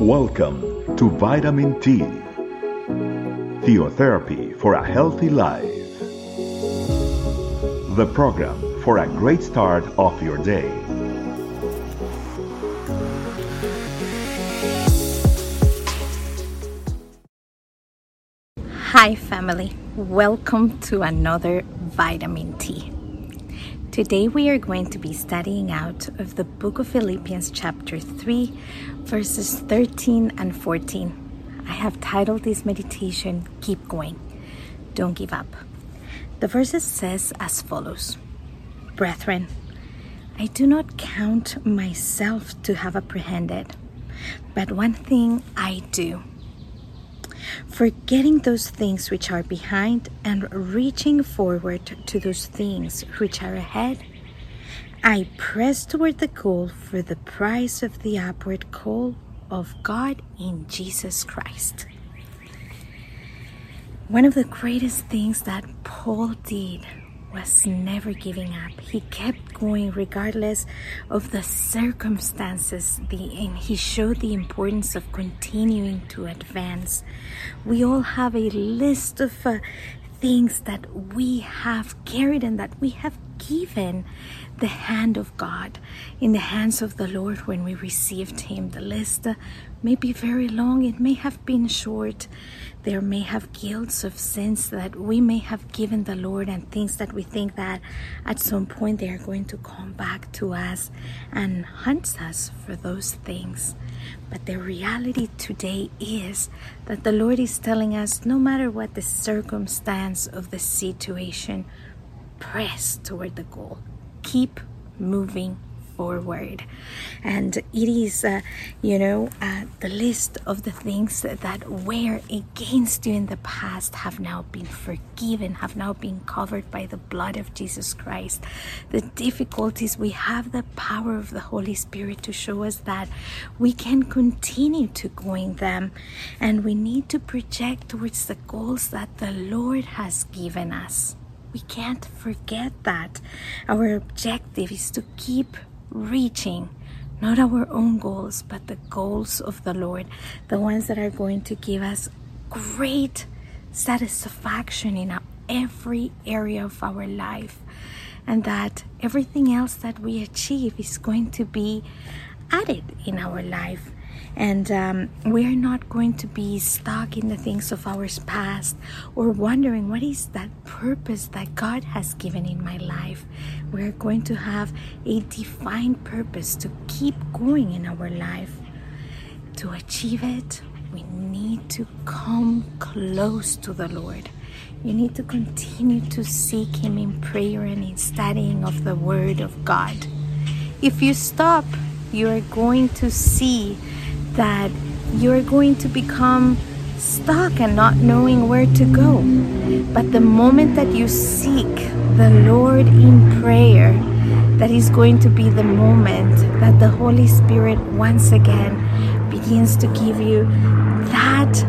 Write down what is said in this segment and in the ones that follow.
Welcome to Vitamin T, Theotherapy for a Healthy Life. The program for a great start of your day. Hi, family. Welcome to another Vitamin T. Today we are going to be studying out of the book of Philippians, chapter 3, verses 13 and 14. I have titled this meditation, Keep Going. Don't give up. The verses says as follows Brethren, I do not count myself to have apprehended, but one thing I do forgetting those things which are behind and reaching forward to those things which are ahead. I press toward the goal for the prize of the upward call of God in Jesus Christ. One of the greatest things that Paul did was never giving up. He kept going regardless of the circumstances, the, and he showed the importance of continuing to advance. We all have a list of uh, things that we have carried and that we have given the hand of God in the hands of the Lord when we received Him. The list may be very long, it may have been short. There may have guilts of sins that we may have given the Lord and things that we think that at some point they are going to come back to us and hunt us for those things. But the reality today is that the Lord is telling us no matter what the circumstance of the situation, press toward the goal. Keep moving forward. And it is, uh, you know, uh, the list of the things that were against you in the past have now been forgiven, have now been covered by the blood of Jesus Christ. The difficulties, we have the power of the Holy Spirit to show us that we can continue to go in them and we need to project towards the goals that the Lord has given us. We can't forget that. Our objective is to keep reaching not our own goals, but the goals of the Lord, the ones that are going to give us great satisfaction in every area of our life, and that everything else that we achieve is going to be added in our life and um, we're not going to be stuck in the things of our past or wondering what is that purpose that God has given in my life. We're going to have a defined purpose to keep going in our life. To achieve it, we need to come close to the Lord. You need to continue to seek Him in prayer and in studying of the Word of God. If you stop, you are going to see that you're going to become stuck and not knowing where to go. But the moment that you seek the Lord in prayer, that is going to be the moment that the Holy Spirit once again begins to give you that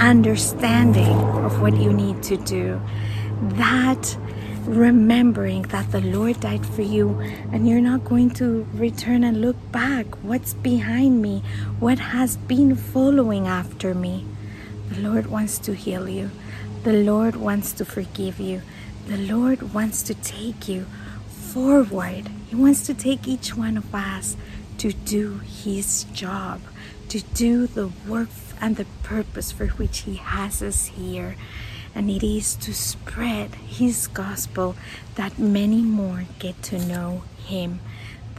understanding of what you need to do. That remembering that the Lord died for you and you're not going to return and look back. What's behind me? What has been following after me? The Lord wants to heal you. The Lord wants to forgive you. The Lord wants to take you forward. He wants to take each one of us to do His job, to do the work and the purpose for which He has us here and it is to spread His gospel that many more get to know Him,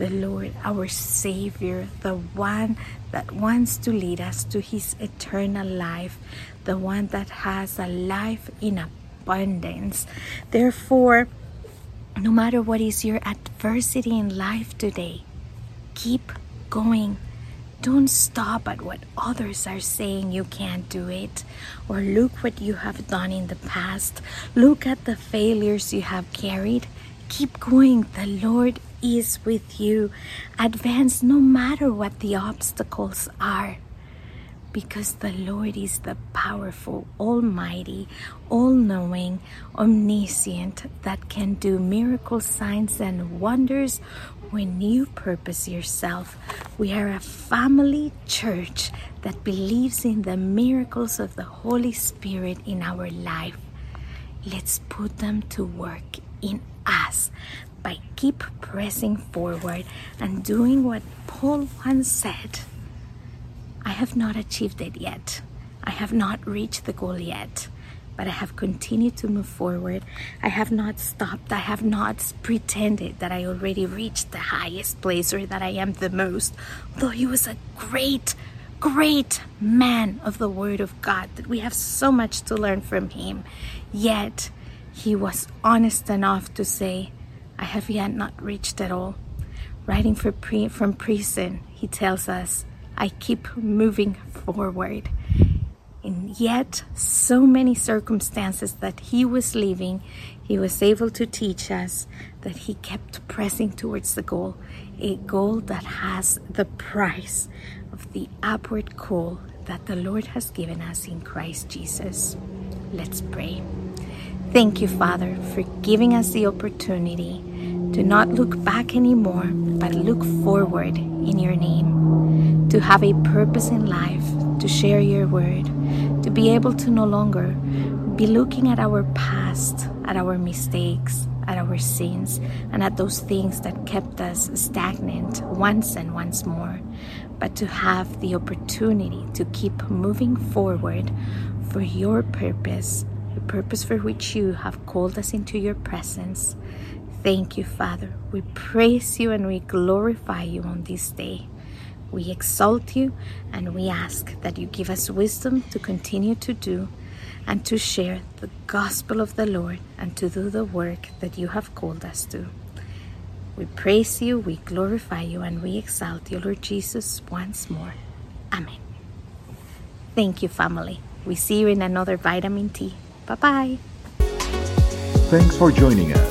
the Lord, our Savior, the one that wants to lead us to His eternal life, the one that has a life in abundance. Therefore, no matter what is your adversity in life today, keep going don't stop at what others are saying you can't do it. Or look what you have done in the past. Look at the failures you have carried. Keep going. The Lord is with you. Advance no matter what the obstacles are. Because the Lord is the powerful, almighty, all knowing, omniscient that can do miracle signs and wonders when you purpose yourself. We are a family church that believes in the miracles of the Holy Spirit in our life. Let's put them to work in us by keep pressing forward and doing what Paul once said. I have not achieved it yet. I have not reached the goal yet but I have continued to move forward. I have not stopped. I have not pretended that I already reached the highest place or that I am the most. Though he was a great, great man of the Word of God, that we have so much to learn from him. Yet he was honest enough to say, I have yet not reached at all. Writing pre- from prison, he tells us, I keep moving forward. And yet, so many circumstances that he was living, he was able to teach us that he kept pressing towards the goal, a goal that has the price of the upward call that the Lord has given us in Christ Jesus. Let's pray. Thank you, Father, for giving us the opportunity to not look back anymore, but look forward in your name, to have a purpose in life, to share your word to be able to no longer be looking at our past, at our mistakes, at our sins, and at those things that kept us stagnant once and once more, but to have the opportunity to keep moving forward for your purpose, the purpose for which you have called us into your presence. Thank you, Father. We praise you and we glorify you on this day. We exalt you and we ask that you give us wisdom to continue to do and to share the gospel of the Lord and to do the work that you have called us to. We praise you, we glorify you, and we exalt you, Lord Jesus, once more. Amen. Thank you, family. We see you in another Vitamin T. Bye bye. Thanks for joining us.